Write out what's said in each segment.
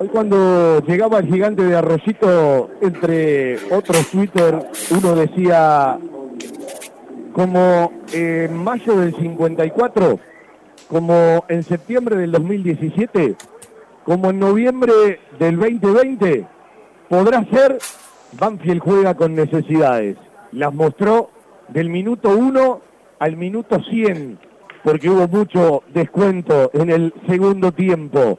Hoy cuando llegaba el gigante de Arroyito, entre otros Twitter, uno decía, como en mayo del 54, como en septiembre del 2017, como en noviembre del 2020, podrá ser, Banfield juega con necesidades. Las mostró del minuto 1 al minuto 100, porque hubo mucho descuento en el segundo tiempo.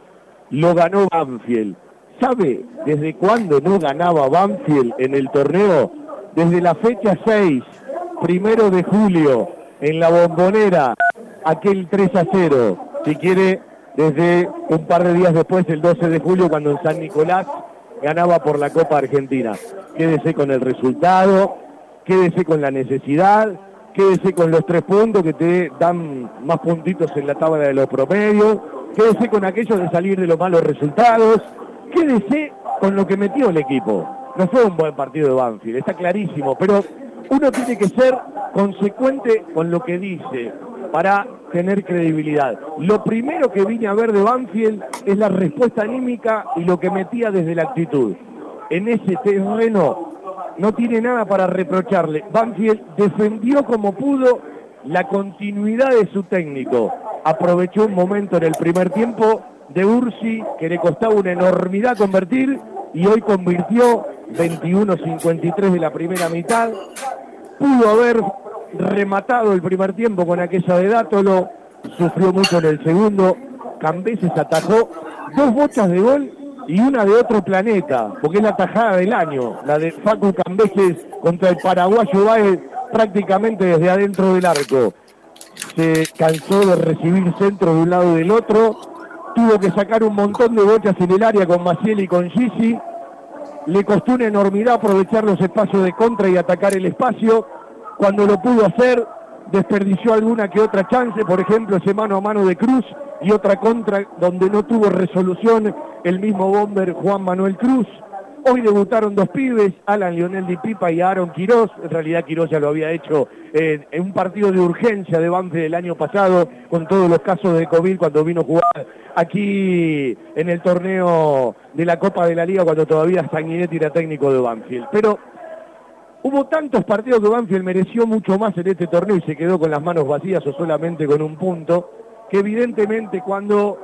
Lo ganó Banfield. ¿Sabe desde cuándo no ganaba Banfield en el torneo? Desde la fecha 6, primero de julio, en la bombonera, aquel 3 a 0. Si quiere, desde un par de días después, el 12 de julio, cuando en San Nicolás ganaba por la Copa Argentina. Quédese con el resultado, quédese con la necesidad, quédese con los tres puntos que te dan más puntitos en la tabla de los promedios, quédese con aquello de salir de los malos resultados, quédese con lo que metió el equipo. No fue un buen partido de Banfield, está clarísimo, pero uno tiene que ser consecuente con lo que dice para tener credibilidad. Lo primero que vine a ver de Banfield es la respuesta anímica y lo que metía desde la actitud. En ese terreno no tiene nada para reprocharle. Banfield defendió como pudo la continuidad de su técnico. Aprovechó un momento en el primer tiempo de Ursi que le costaba una enormidad convertir y hoy convirtió 21-53 de la primera mitad. Pudo haber rematado el primer tiempo con aquella de Dátolo, sufrió mucho en el segundo. Cambeses atajó dos bochas de gol y una de otro planeta, porque es la tajada del año, la de Facu Cambeses contra el paraguayo Baez prácticamente desde adentro del arco. Se cansó de recibir centro de un lado y del otro, tuvo que sacar un montón de bochas en el área con Maciel y con Gigi, le costó una enormidad aprovechar los espacios de contra y atacar el espacio, cuando lo pudo hacer desperdició alguna que otra chance, por ejemplo ese mano a mano de Cruz y otra contra donde no tuvo resolución el mismo bomber Juan Manuel Cruz. Hoy debutaron dos pibes, Alan Lionel Di Pipa y Aaron Quirós. En realidad Quirós ya lo había hecho eh, en un partido de urgencia de Banfield del año pasado con todos los casos de COVID cuando vino a jugar aquí en el torneo de la Copa de la Liga cuando todavía Sanguinetti era técnico de Banfield. Pero hubo tantos partidos que Banfield mereció mucho más en este torneo y se quedó con las manos vacías o solamente con un punto, que evidentemente cuando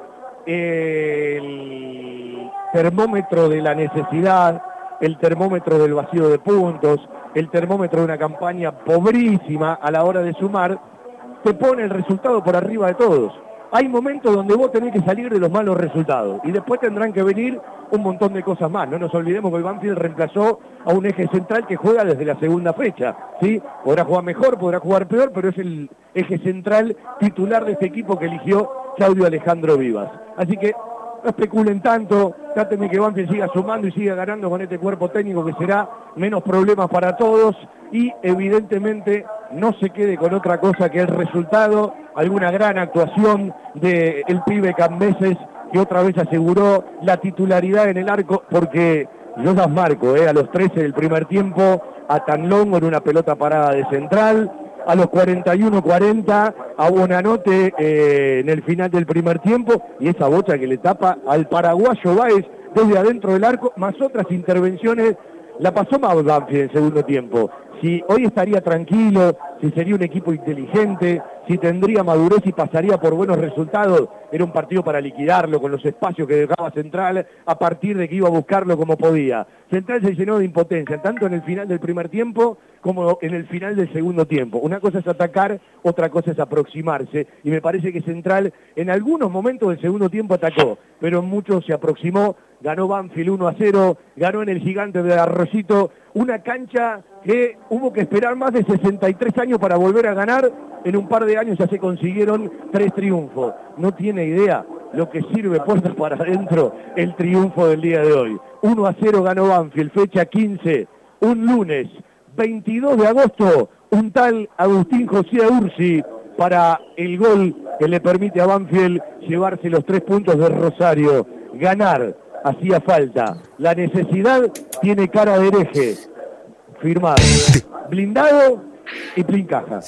el termómetro de la necesidad, el termómetro del vacío de puntos, el termómetro de una campaña pobrísima a la hora de sumar, te pone el resultado por arriba de todos. Hay momentos donde vos tenés que salir de los malos resultados y después tendrán que venir un montón de cosas más. No nos olvidemos que el Banfield reemplazó a un eje central que juega desde la segunda fecha. ¿sí? Podrá jugar mejor, podrá jugar peor, pero es el eje central titular de este equipo que eligió Claudio Alejandro Vivas. Así que no especulen tanto, traten que Banfield siga sumando y siga ganando con este cuerpo técnico que será menos problemas para todos y evidentemente no se quede con otra cosa que el resultado, alguna gran actuación del el pibe Cambeses que otra vez aseguró la titularidad en el arco porque yo las marco, eh, a los 13 del primer tiempo, a Tanlongo en una pelota parada de central, a los 41-40 a Bonanote eh, en el final del primer tiempo y esa bocha que le tapa al paraguayo Báez desde adentro del arco, más otras intervenciones, la pasó Banfield en segundo tiempo. Si hoy estaría tranquilo, si sería un equipo inteligente, si tendría madurez y pasaría por buenos resultados, era un partido para liquidarlo con los espacios que dejaba Central a partir de que iba a buscarlo como podía. Central se llenó de impotencia, tanto en el final del primer tiempo como en el final del segundo tiempo. Una cosa es atacar, otra cosa es aproximarse. Y me parece que Central en algunos momentos del segundo tiempo atacó, pero en muchos se aproximó. Ganó Banfield 1 a 0, ganó en el gigante de Arroyito, una cancha que hubo que esperar más de 63 años para volver a ganar. En un par de años ya se consiguieron tres triunfos. No tiene idea lo que sirve puertas para adentro el triunfo del día de hoy. 1 a 0 ganó Banfield, fecha 15, un lunes. 22 de agosto, un tal Agustín José Ursi para el gol que le permite a Banfield llevarse los tres puntos de Rosario. Ganar hacía falta. La necesidad tiene cara de hereje. Firmado. Blindado y caja.